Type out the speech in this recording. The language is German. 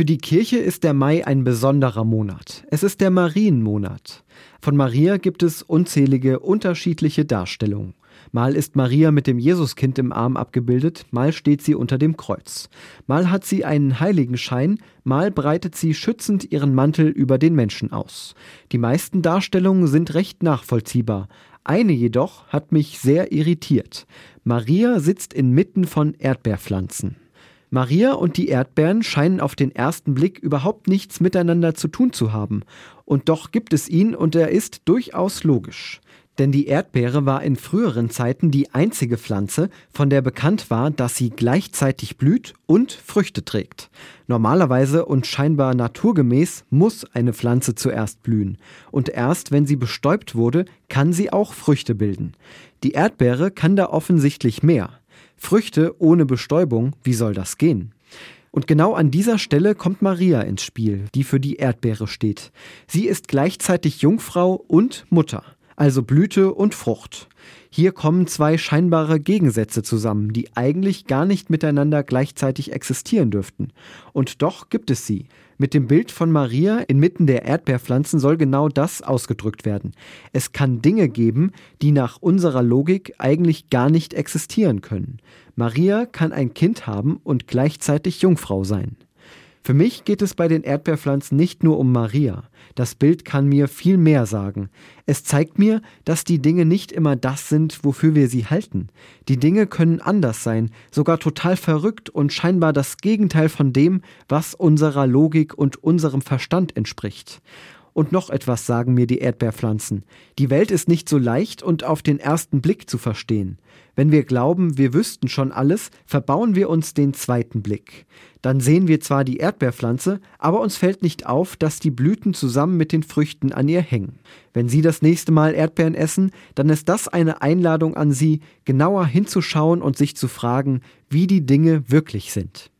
Für die Kirche ist der Mai ein besonderer Monat. Es ist der Marienmonat. Von Maria gibt es unzählige unterschiedliche Darstellungen. Mal ist Maria mit dem Jesuskind im Arm abgebildet, mal steht sie unter dem Kreuz. Mal hat sie einen Heiligenschein, mal breitet sie schützend ihren Mantel über den Menschen aus. Die meisten Darstellungen sind recht nachvollziehbar. Eine jedoch hat mich sehr irritiert. Maria sitzt inmitten von Erdbeerpflanzen. Maria und die Erdbeeren scheinen auf den ersten Blick überhaupt nichts miteinander zu tun zu haben. Und doch gibt es ihn und er ist durchaus logisch. Denn die Erdbeere war in früheren Zeiten die einzige Pflanze, von der bekannt war, dass sie gleichzeitig blüht und Früchte trägt. Normalerweise und scheinbar naturgemäß muss eine Pflanze zuerst blühen. Und erst wenn sie bestäubt wurde, kann sie auch Früchte bilden. Die Erdbeere kann da offensichtlich mehr. Früchte ohne Bestäubung, wie soll das gehen? Und genau an dieser Stelle kommt Maria ins Spiel, die für die Erdbeere steht. Sie ist gleichzeitig Jungfrau und Mutter, also Blüte und Frucht. Hier kommen zwei scheinbare Gegensätze zusammen, die eigentlich gar nicht miteinander gleichzeitig existieren dürften. Und doch gibt es sie. Mit dem Bild von Maria inmitten der Erdbeerpflanzen soll genau das ausgedrückt werden. Es kann Dinge geben, die nach unserer Logik eigentlich gar nicht existieren können. Maria kann ein Kind haben und gleichzeitig Jungfrau sein. Für mich geht es bei den Erdbeerpflanzen nicht nur um Maria. Das Bild kann mir viel mehr sagen. Es zeigt mir, dass die Dinge nicht immer das sind, wofür wir sie halten. Die Dinge können anders sein, sogar total verrückt und scheinbar das Gegenteil von dem, was unserer Logik und unserem Verstand entspricht. Und noch etwas sagen mir die Erdbeerpflanzen. Die Welt ist nicht so leicht und auf den ersten Blick zu verstehen. Wenn wir glauben, wir wüssten schon alles, verbauen wir uns den zweiten Blick. Dann sehen wir zwar die Erdbeerpflanze, aber uns fällt nicht auf, dass die Blüten zusammen mit den Früchten an ihr hängen. Wenn Sie das nächste Mal Erdbeeren essen, dann ist das eine Einladung an Sie, genauer hinzuschauen und sich zu fragen, wie die Dinge wirklich sind.